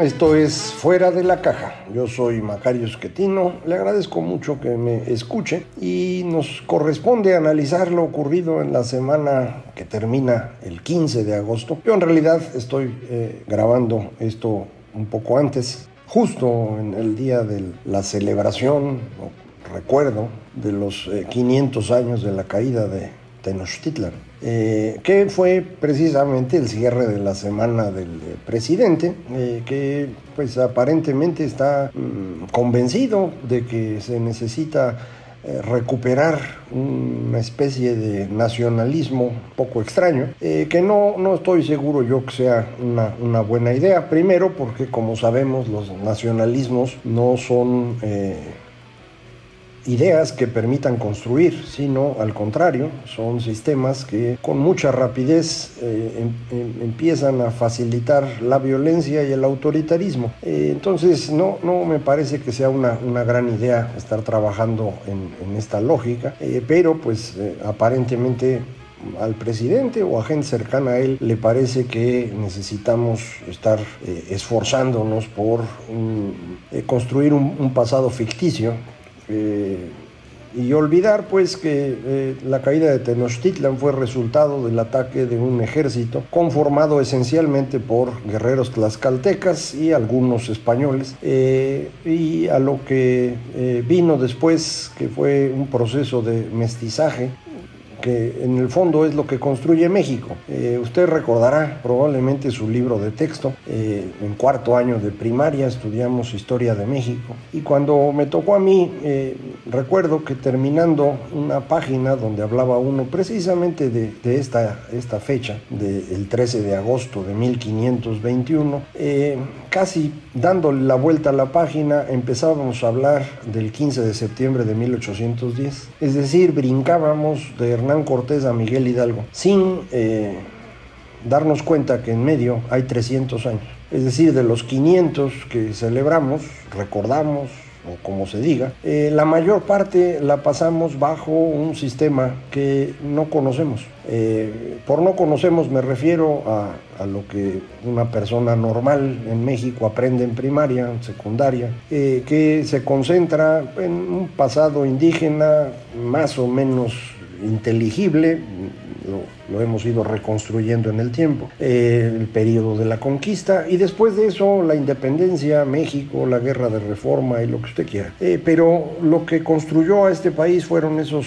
esto es Fuera de la Caja. Yo soy Macario Esquetino, le agradezco mucho que me escuche y nos corresponde analizar lo ocurrido en la semana que termina el 15 de agosto. Yo en realidad estoy eh, grabando esto un poco antes, justo en el día de la celebración o recuerdo de los eh, 500 años de la caída de Tenochtitlan, eh, que fue precisamente el cierre de la semana del eh, presidente, eh, que pues aparentemente está mm, convencido de que se necesita eh, recuperar una especie de nacionalismo poco extraño, que no, no estoy seguro yo que sea una, buena idea. Primero porque como sabemos los nacionalismos no son... ideas que permitan construir, sino al contrario, son sistemas que con mucha rapidez eh, em- em- empiezan a facilitar la violencia y el autoritarismo. Eh, entonces, no, no me parece que sea una, una gran idea estar trabajando en, esta lógica, eh, pero pues aparentemente al presidente o a gente cercana a él le parece que necesitamos estar esforzándonos por construir un pasado ficticio eh, y olvidar pues que eh, la caída de Tenochtitlan fue resultado del ataque de un ejército conformado esencialmente por guerreros tlaxcaltecas y algunos españoles. Eh, y a lo que vino después que fue un proceso de mestizaje que en el fondo es lo que construye México. Eh, usted recordará probablemente su libro de texto. Eh, en cuarto año de primaria estudiamos Historia de México. Y cuando me tocó a mí, eh, recuerdo que terminando una página donde hablaba uno precisamente de, de esta, esta fecha, del 13 de agosto de 1521, eh, casi dándole la vuelta a la página, empezábamos a hablar del 15 de septiembre de 1810. Es decir, brincábamos de Hernán Cortés a Miguel Hidalgo, sin eh, darnos cuenta que en medio hay 300 años. Es decir, de los 500 que celebramos, recordamos, o como se diga, eh, la mayor parte la pasamos bajo un sistema que no conocemos. Eh, por no conocemos me refiero a, lo que una persona normal en México aprende en primaria, en secundaria, eh, que se concentra en un pasado indígena más o menos inteligible, lo, lo, hemos ido reconstruyendo en el tiempo, eh, el periodo de la conquista y después de eso la independencia, México, la guerra de reforma y lo que usted quiera. Eh, pero lo que construyó a este país fueron esos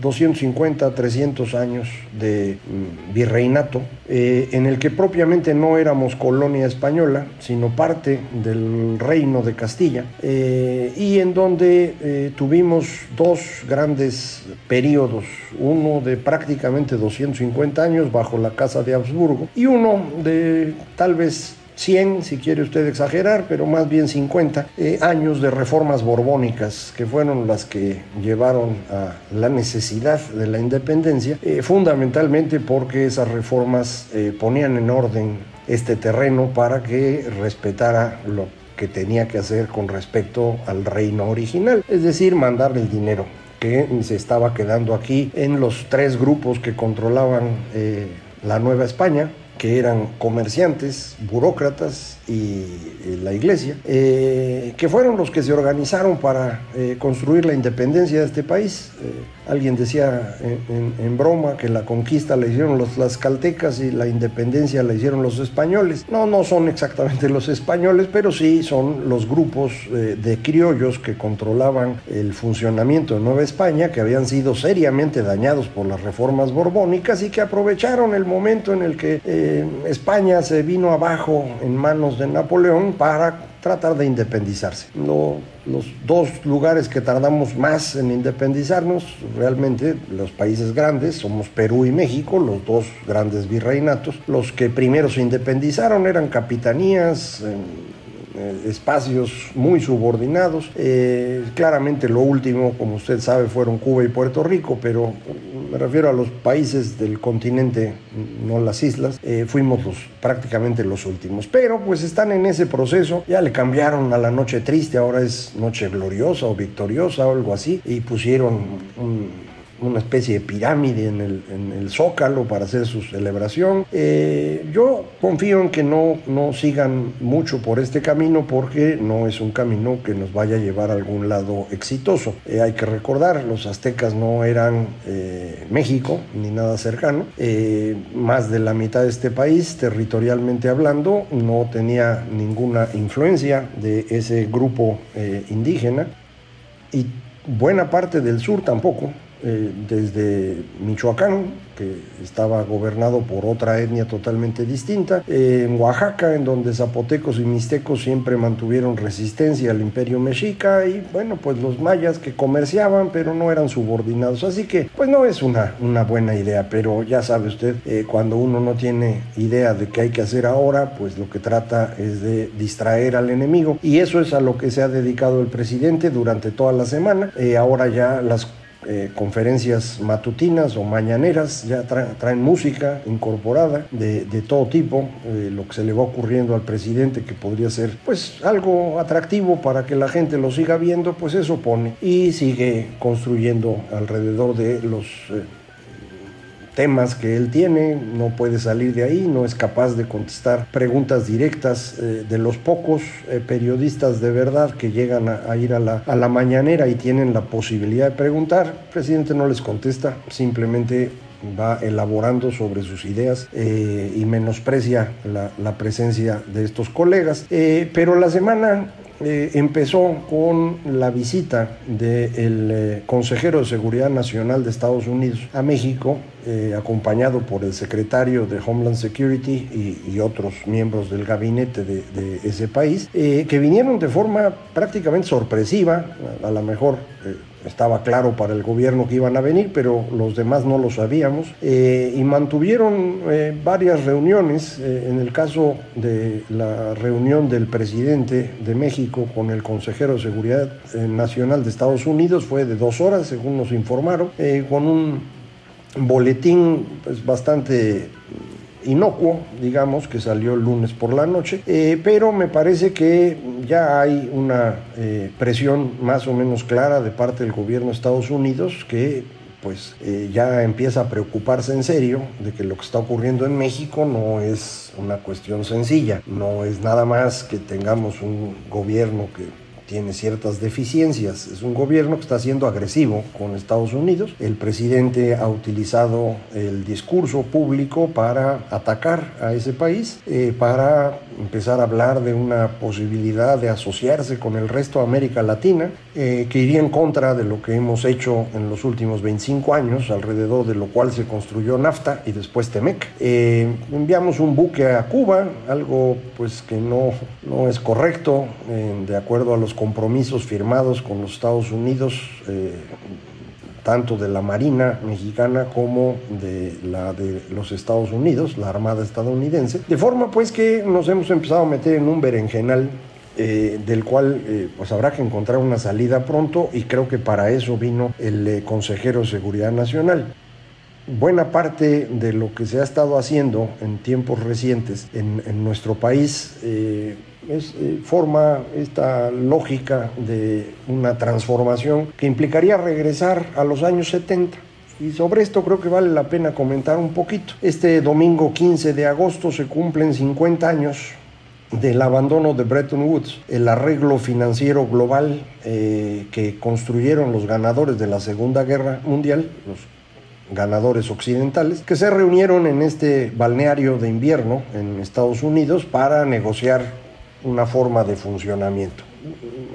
250, 300 años de mm, virreinato, eh, en el que propiamente no éramos colonia española, sino parte del reino de Castilla, eh, y en donde eh, tuvimos dos grandes periodos, uno de prácticamente 250 años bajo la Casa de Habsburgo, y uno de tal vez 100, si quiere usted exagerar, pero más bien 50 eh, años de reformas borbónicas, que fueron las que llevaron a la necesidad de la independencia, eh, fundamentalmente porque esas reformas eh, ponían en orden este terreno para que respetara lo que tenía que hacer con respecto al reino original, es decir, mandar el dinero que se estaba quedando aquí en los tres grupos que controlaban la Nueva España, que eran comerciantes, burócratas y, la iglesia, eh, que fueron los que se organizaron para eh, construir la independencia de este país. Eh, alguien decía en, broma que la conquista la hicieron los tlaxcaltecas y la independencia la hicieron los españoles. No, no son exactamente los españoles, pero sí son los grupos de criollos que controlaban el funcionamiento de Nueva España, que habían sido seriamente dañados por las reformas borbónicas y que aprovecharon el momento en el que España se vino abajo en manos de Napoleón para tratar de independizarse. los dos lugares que tardamos más en independizarnos, realmente los países grandes, somos Perú y México, los dos grandes virreinatos. Los que primero se independizaron eran capitanías. Eh, espacios muy subordinados. Eh, claramente lo último, como usted sabe, fueron Cuba y Puerto Rico, pero me refiero a los países del continente, no las islas, eh, fuimos los, prácticamente los últimos. Pero pues están en ese proceso, ya le cambiaron a la noche triste, ahora es noche gloriosa o victoriosa o algo así, y pusieron un una especie de pirámide en el, zócalo para hacer su celebración. Eh, yo confío en que no, no sigan mucho por este camino porque no es un camino que nos vaya a llevar a algún lado exitoso. Eh, hay que recordar, los aztecas no eran eh, México ni nada cercano. más de la mitad de este país, territorialmente hablando, no tenía ninguna influencia de ese grupo indígena y buena parte del sur tampoco. Eh, desde Michoacán, que estaba gobernado por otra etnia totalmente distinta, eh, en Oaxaca, en donde zapotecos y mixtecos siempre mantuvieron resistencia al imperio mexica, y bueno, pues los mayas que comerciaban, pero no eran subordinados. Así que, pues no es una, una buena idea, pero ya sabe usted, eh, cuando uno no tiene idea de qué hay que hacer ahora, pues lo que trata es de distraer al enemigo, y eso es a lo que se ha dedicado el presidente durante toda la semana. ahora ya las eh, conferencias matutinas o mañaneras, ya traen música incorporada de, todo tipo, eh, lo que se le va ocurriendo al presidente que podría ser pues algo atractivo para que la gente lo siga viendo, pues eso pone y sigue construyendo alrededor de los... Eh, temas que él tiene, no puede salir de ahí, no es capaz de contestar preguntas directas eh, de los pocos eh, periodistas de verdad que llegan a, ir a la, a la mañanera y tienen la posibilidad de preguntar. El presidente no les contesta, simplemente va elaborando sobre sus ideas eh, y menosprecia la, la, presencia de estos colegas. pero la semana eh, empezó con la visita del eh, consejero de Seguridad Nacional de Estados Unidos a México, eh, acompañado por el secretario de Homeland Security y, otros miembros del gabinete de, ese país, que vinieron de forma prácticamente sorpresiva, a, a lo mejor estaba claro para el gobierno que iban a venir, pero los demás no lo sabíamos, eh, y mantuvieron eh, varias reuniones. Eh, en el caso de la reunión del presidente de México con el consejero de Seguridad Nacional de Estados Unidos fue de dos horas, según nos informaron, con un boletín pues, bastante inocuo, digamos, que salió el lunes por la noche, eh, pero me parece que ya hay una eh, presión más o menos clara de parte del gobierno de Estados Unidos que pues eh, ya empieza a preocuparse en serio de que lo que está ocurriendo en México no es una cuestión sencilla, no es nada más que tengamos un gobierno que tiene ciertas deficiencias. Es un gobierno que está siendo agresivo con Estados Unidos. El presidente ha utilizado el discurso público para atacar a ese país, eh, para empezar a hablar de una posibilidad de asociarse con el resto de América Latina, eh, que iría en contra de lo que hemos hecho en los últimos 25 años, alrededor de lo cual se construyó NAFTA y después TEMEC. Eh, enviamos un buque a Cuba, algo pues que no, no es correcto, de acuerdo a los compromisos firmados con los Estados Unidos, eh, tanto de la Marina mexicana como de la de los Estados Unidos, la Armada estadounidense, de forma pues que nos hemos empezado a meter en un berenjenal eh, del cual eh, pues habrá que encontrar una salida pronto y creo que para eso vino el consejero de Seguridad Nacional. Buena parte de lo que se ha estado haciendo en tiempos recientes en, nuestro país eh, forma esta lógica de una transformación que implicaría regresar a los años 70 Y sobre esto creo que vale la pena comentar un poquito. Este domingo 15 de agosto se cumplen 50 años del abandono de Bretton Woods, el arreglo financiero global eh, que construyeron los ganadores de la Segunda Guerra Mundial, los ganadores occidentales, que se reunieron en este balneario de invierno en Estados Unidos para negociar una forma de funcionamiento.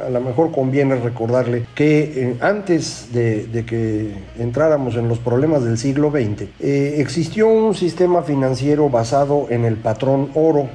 A lo mejor conviene recordarle que eh, antes de, que entráramos en los problemas del siglo XX, eh, existió un sistema financiero basado en el patrón oro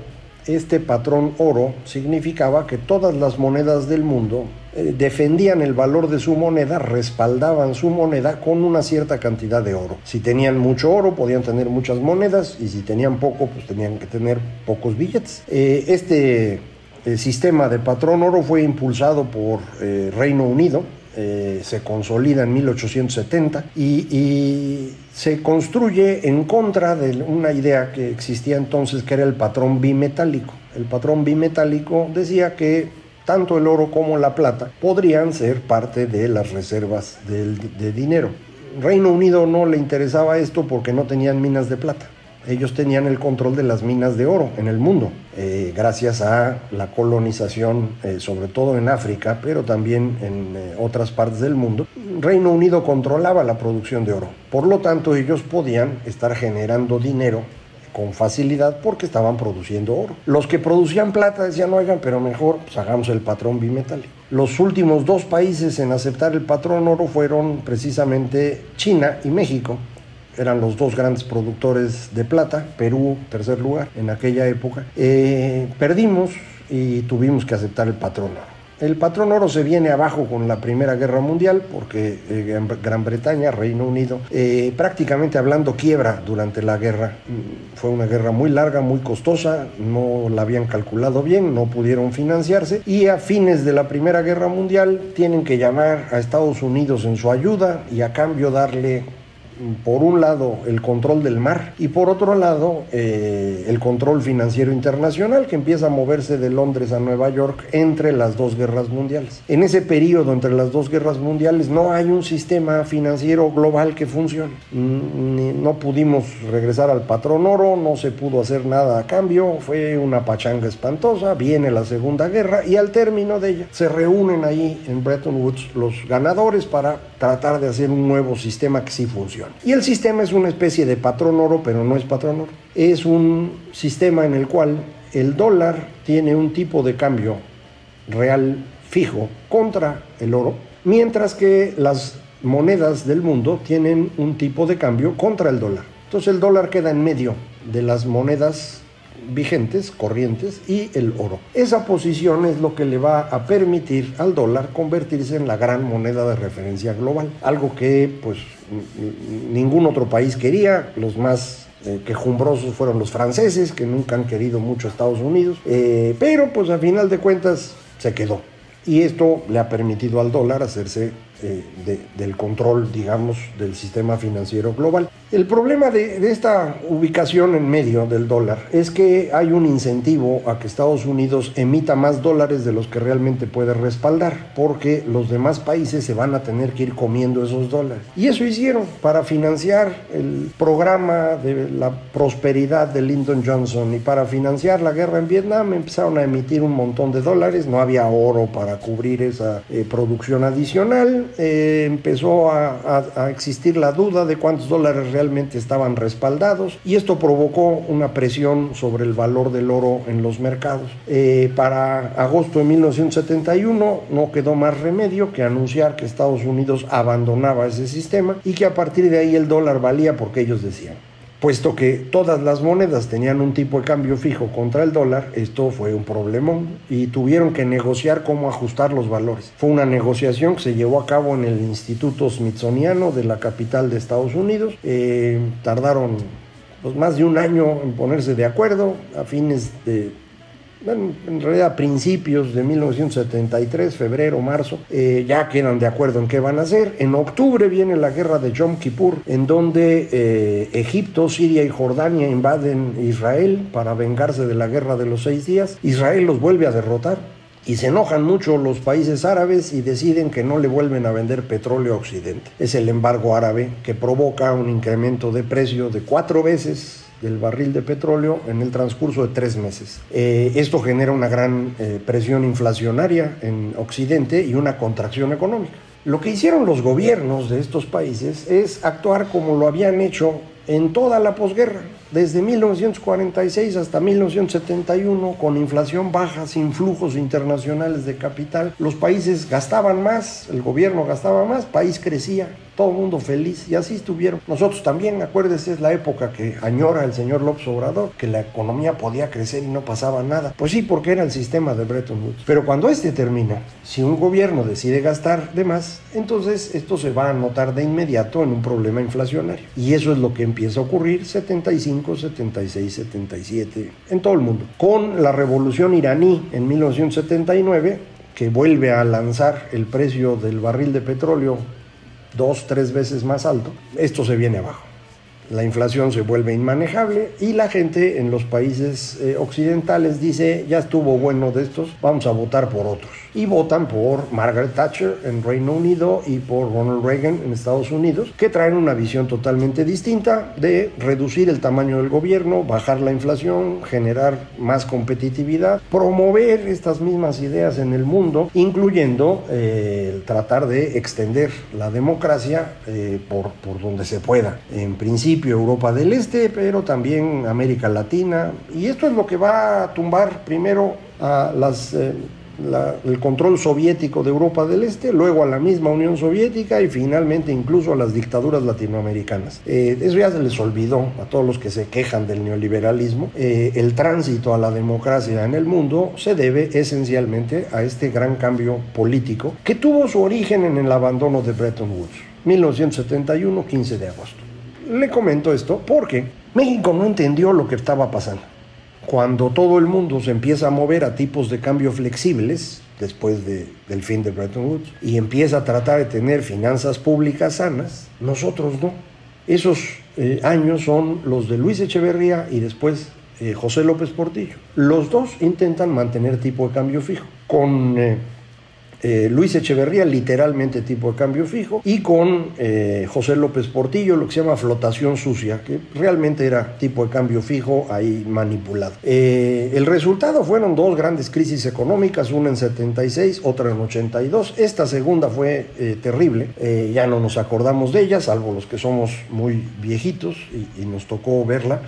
este patrón oro significaba que todas las monedas del mundo eh, defendían el valor de su moneda, respaldaban su moneda con una cierta cantidad de oro. Si tenían mucho oro, podían tener muchas monedas y si tenían poco, pues tenían que tener pocos billetes. Eh, este eh, sistema de patrón oro fue impulsado por Reino Unido, se consolida en 1870 y, se construye en contra de una idea que existía entonces que era el patrón bimetálico. El patrón bimetálico decía que tanto el oro como la plata podrían ser parte de las reservas de dinero. Reino Unido no le interesaba esto porque no tenían minas de plata. Ellos tenían el control de las minas de oro en el mundo, eh, gracias a la colonización, eh, sobre todo en África, pero también en eh, otras partes del mundo. Reino Unido controlaba la producción de oro. Por lo tanto, ellos podían estar generando dinero con facilidad porque estaban produciendo oro. Los que producían plata decían, oigan, pero mejor pues, hagamos el patrón bimetálico. Los últimos dos países en aceptar el patrón oro fueron precisamente China y México. Eran los dos grandes productores de plata, Perú, tercer lugar en aquella época. Eh, perdimos y tuvimos que aceptar el patrón oro. El patrón oro se viene abajo con la Primera Guerra Mundial porque eh, Gran Bretaña, Reino Unido, eh, prácticamente hablando quiebra durante la guerra. Mm, fue una guerra muy larga, muy costosa, no la habían calculado bien, no pudieron financiarse y a fines de la Primera Guerra Mundial tienen que llamar a Estados Unidos en su ayuda y a cambio darle por un lado el control del mar y por otro lado eh, el control financiero internacional que empieza a moverse de Londres a Nueva York entre las dos guerras mundiales. En ese periodo entre las dos guerras mundiales no hay un sistema financiero global que funcione. Mm, no pudimos regresar al patrón oro, no se pudo hacer nada a cambio, fue una pachanga espantosa, viene la Segunda Guerra y al término de ella se reúnen ahí en Bretton Woods los ganadores para tratar de hacer un nuevo sistema que sí funcione. Y el sistema es una especie de patrón oro, pero no es patrón oro. Es un sistema en el cual el dólar tiene un tipo de cambio real fijo contra el oro, mientras que las monedas del mundo tienen un tipo de cambio contra el dólar. Entonces el dólar queda en medio de las monedas vigentes, corrientes, y el oro. Esa posición es lo que le va a permitir al dólar convertirse en la gran moneda de referencia global, algo que pues ningún otro país quería, los más eh, quejumbrosos fueron los franceses, que nunca han querido mucho a Estados Unidos, eh, pero pues a final de cuentas se quedó. Y esto le ha permitido al dólar hacerse eh, del control, digamos, del sistema financiero global. El problema de, esta ubicación en medio del dólar es que hay un incentivo a que Estados Unidos emita más dólares de los que realmente puede respaldar, porque los demás países se van a tener que ir comiendo esos dólares. Y eso hicieron para financiar el programa de la prosperidad de Lyndon Johnson y para financiar la guerra en Vietnam empezaron a emitir un montón de dólares, no había oro para cubrir esa eh, producción adicional eh, empezó a, existir la duda de cuántos dólares realmente estaban respaldados y esto provocó una presión sobre el valor del oro en los mercados. Eh, para agosto de 1971 no quedó más remedio que anunciar que Estados Unidos abandonaba ese sistema y que a partir de ahí el dólar valía porque ellos decían puesto que todas las monedas tenían un tipo de cambio fijo contra el dólar, esto fue un problemón y tuvieron que negociar cómo ajustar los valores. Fue una negociación que se llevó a cabo en el Instituto Smithsoniano de la capital de Estados Unidos. Eh, tardaron pues, más de un año en ponerse de acuerdo a fines de en realidad a principios de 1973, febrero, marzo, eh, ya quedan de acuerdo en qué van a hacer. En octubre viene la guerra de Yom Kippur, en donde eh, Egipto, Siria y Jordania invaden Israel para vengarse de la guerra de los seis días. Israel los vuelve a derrotar y se enojan mucho los países árabes y deciden que no le vuelven a vender petróleo a Occidente. Es el embargo árabe que provoca un incremento de precio de cuatro veces del barril de petróleo en el transcurso de tres meses. Eh, esto genera una gran eh, presión inflacionaria en Occidente y una contracción económica. Lo que hicieron los gobiernos de estos países es actuar como lo habían hecho en toda la posguerra, desde 1946 hasta 1971, con inflación baja, sin flujos internacionales de capital, los países gastaban más, el gobierno gastaba más, país crecía, todo el mundo feliz y así estuvieron. Nosotros también, acuérdese, es la época que añora el señor López Obrador, que la economía podía crecer y no pasaba nada. Pues sí, porque era el sistema de Bretton Woods. Pero cuando este termina, si un gobierno decide gastar de más, entonces esto se va a notar de inmediato en un problema inflacionario. Y eso es lo que empieza a ocurrir 75, 76, 77 en todo el mundo. Con la revolución iraní en 1979, que vuelve a lanzar el precio del barril de petróleo dos, tres veces más alto, esto se viene abajo. La inflación se vuelve inmanejable y la gente en los países eh, occidentales dice, ya estuvo bueno de estos, vamos a votar por otros. Y votan por Margaret Thatcher en Reino Unido y por Ronald Reagan en Estados Unidos, que traen una visión totalmente distinta de reducir el tamaño del gobierno, bajar la inflación, generar más competitividad, promover estas mismas ideas en el mundo, incluyendo eh, el tratar de extender la democracia eh, por, por donde se pueda. En principio, Europa del Este, pero también América Latina. Y esto es lo que va a tumbar primero a las, eh, el control soviético de Europa del Este, luego a la misma Unión Soviética y finalmente incluso a las dictaduras latinoamericanas. Eh, eso ya se les olvidó a todos los que se quejan del neoliberalismo. Eh, el tránsito a la democracia en el mundo se debe esencialmente a este gran cambio político que tuvo su origen en el abandono de Bretton Woods, 1971, 15 de agosto le comento esto porque México no entendió lo que estaba pasando. Cuando todo el mundo se empieza a mover a tipos de cambio flexibles, después del fin de Bretton Woods, y empieza a tratar de tener finanzas públicas sanas, nosotros no. Esos eh, años son los de Luis Echeverría y después eh, José López Portillo. Los dos intentan mantener tipo de cambio fijo. Con eh, eh, Luis Echeverría, literalmente tipo de cambio fijo, y con eh, José López Portillo, lo que se llama flotación sucia, que realmente era tipo de cambio fijo ahí manipulado. Eh, el resultado fueron dos grandes crisis económicas, una en 76, otra en 82. Esta segunda fue terrible, ya no nos acordamos de ella, salvo los que somos muy viejitos y, y nos tocó verla.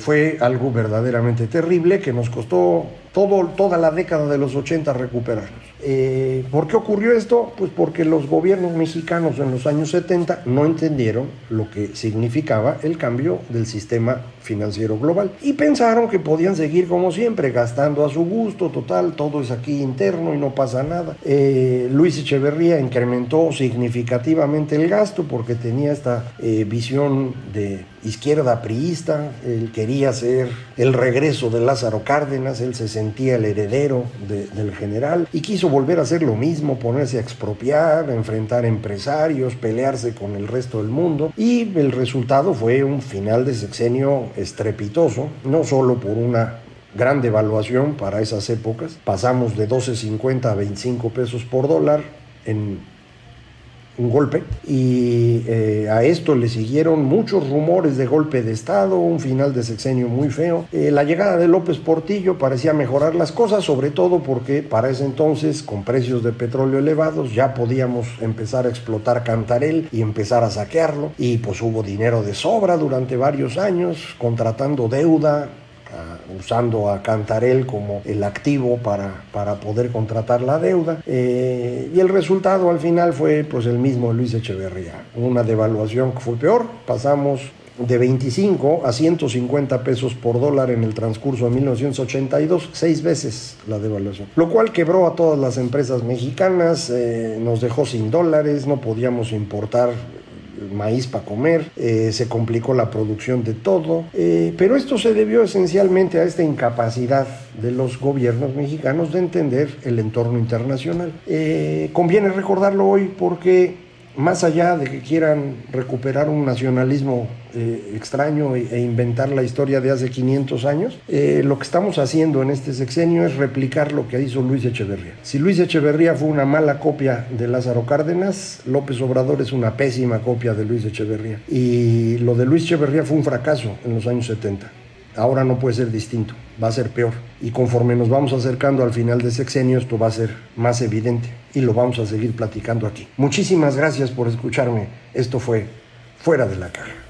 fue algo verdaderamente terrible que nos costó todo, toda la década de los 80 recuperarnos. Eh, ¿Por qué ocurrió esto? Pues porque los gobiernos mexicanos en los años 70 no entendieron lo que significaba el cambio del sistema financiero global. Y pensaron que podían seguir como siempre, gastando a su gusto, total, todo es aquí interno y no pasa nada. Eh, Luis Echeverría incrementó significativamente el gasto porque tenía esta eh, visión de izquierda priista, él quería ser el regreso de Lázaro Cárdenas, él se sentía el heredero del general y quiso volver a hacer lo mismo, ponerse a expropiar, enfrentar empresarios, pelearse con el resto del mundo. Y el resultado fue un final de sexenio estrepitoso, no solo por una gran devaluación para esas épocas, pasamos de 12.50 a 25 pesos por dólar en un golpe y eh, a esto le siguieron muchos rumores de golpe de Estado, un final de sexenio muy feo. Eh, la llegada de López Portillo parecía mejorar las cosas, sobre todo porque para ese entonces, con precios de petróleo elevados, ya podíamos empezar a explotar Cantarel y empezar a saquearlo y pues hubo dinero de sobra durante varios años, contratando deuda, usando a Cantarel como el activo para, para poder contratar la deuda. Eh, y el resultado al final fue pues el mismo Luis Echeverría, una devaluación que fue peor, pasamos de 25 a 150 pesos por dólar en el transcurso de 1982, seis veces la devaluación, lo cual quebró a todas las empresas mexicanas, eh, nos dejó sin dólares, no podíamos importar maíz para comer, eh, se complicó la producción de todo, eh, pero esto se debió esencialmente a esta incapacidad de los gobiernos mexicanos de entender el entorno internacional. Eh, conviene recordarlo hoy porque más allá de que quieran recuperar un nacionalismo eh, extraño e, e, inventar la historia de hace 500 años, eh, lo que estamos haciendo en este sexenio es replicar lo que hizo Luis Echeverría. Si Luis Echeverría fue una mala copia de Lázaro Cárdenas, López Obrador es una pésima copia de Luis Echeverría. Y lo de Luis Echeverría fue un fracaso en los años 70. Ahora no puede ser distinto, va a ser peor. Y conforme nos vamos acercando al final de sexenio, esto va a ser más evidente y lo vamos a seguir platicando aquí. Muchísimas gracias por escucharme. Esto fue Fuera de la Caja.